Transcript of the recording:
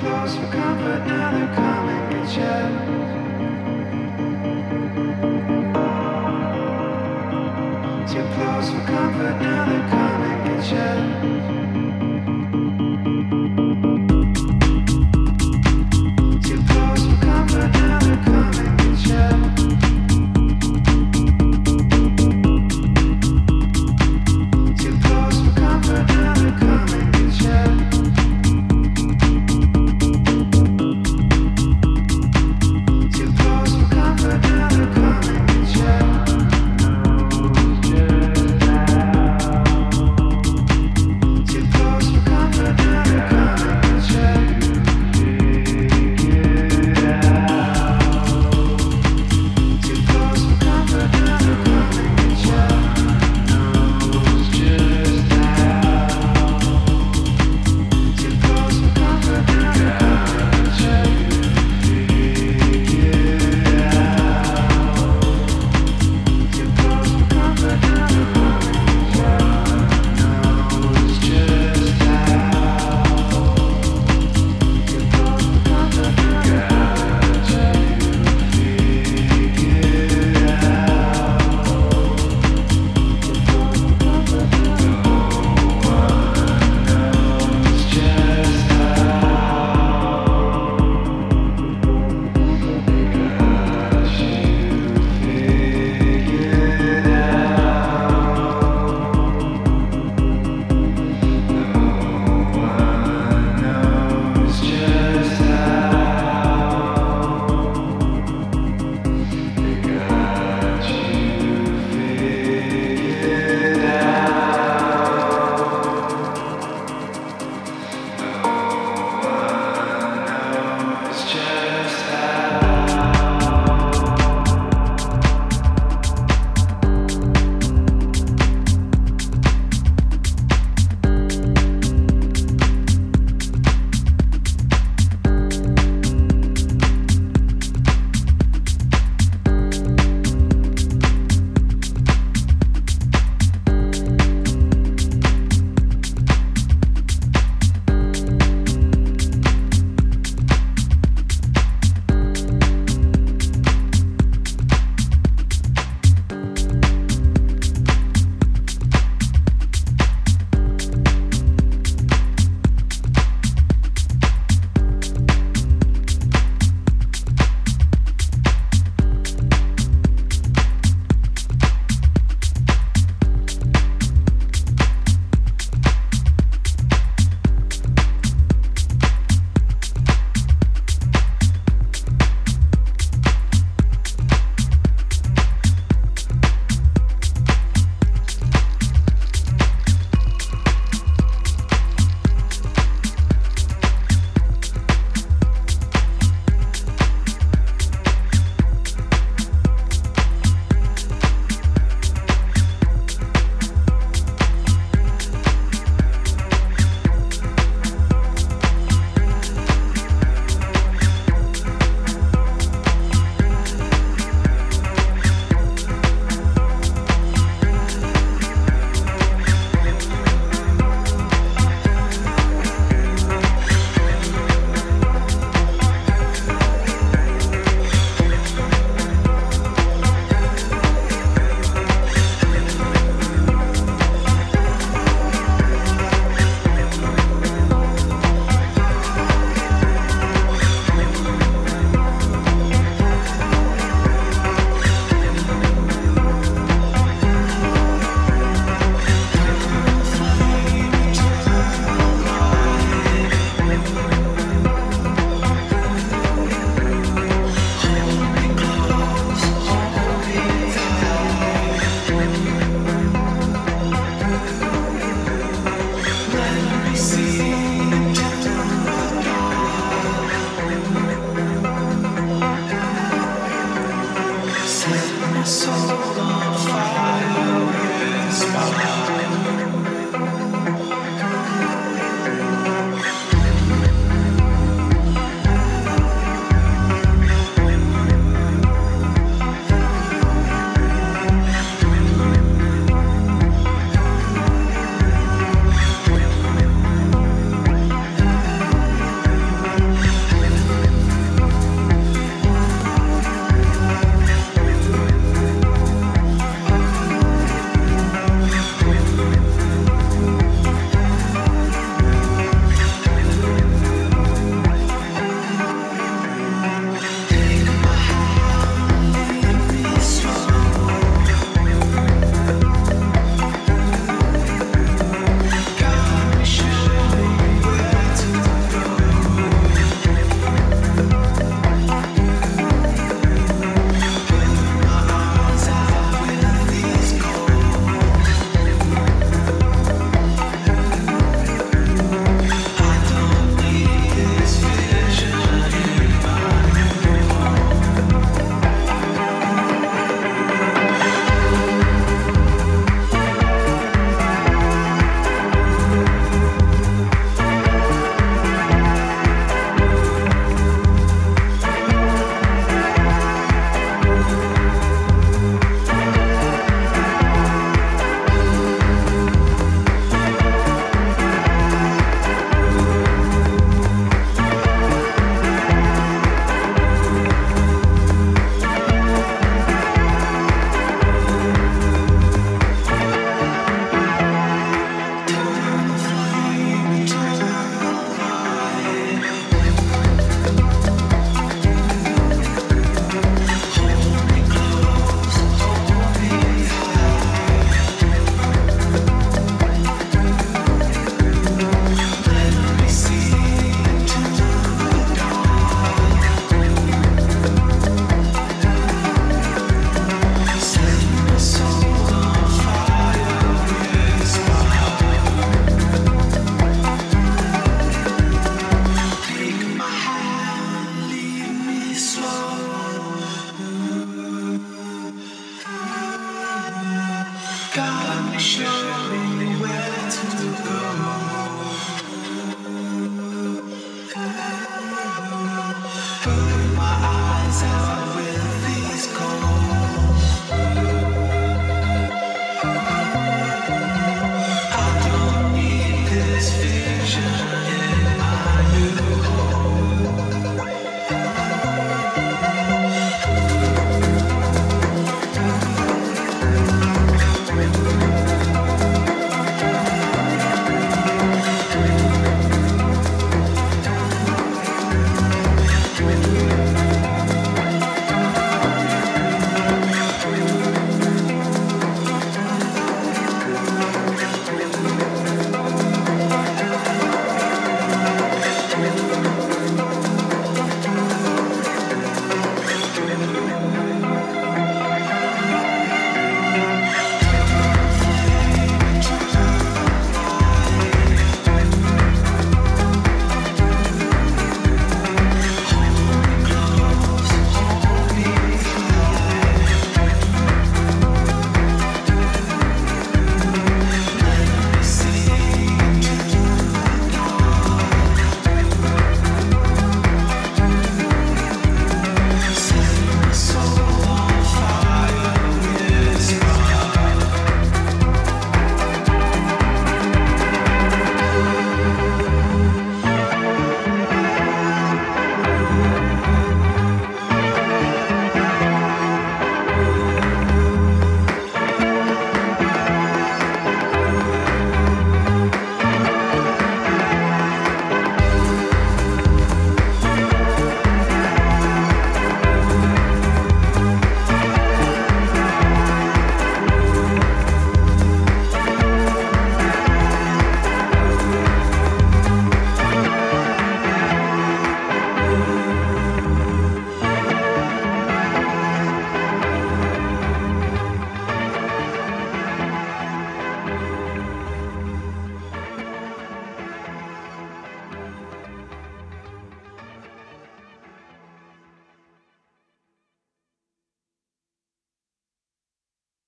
close for comfort, now they're coming at you. Too close for comfort, now they're coming at you.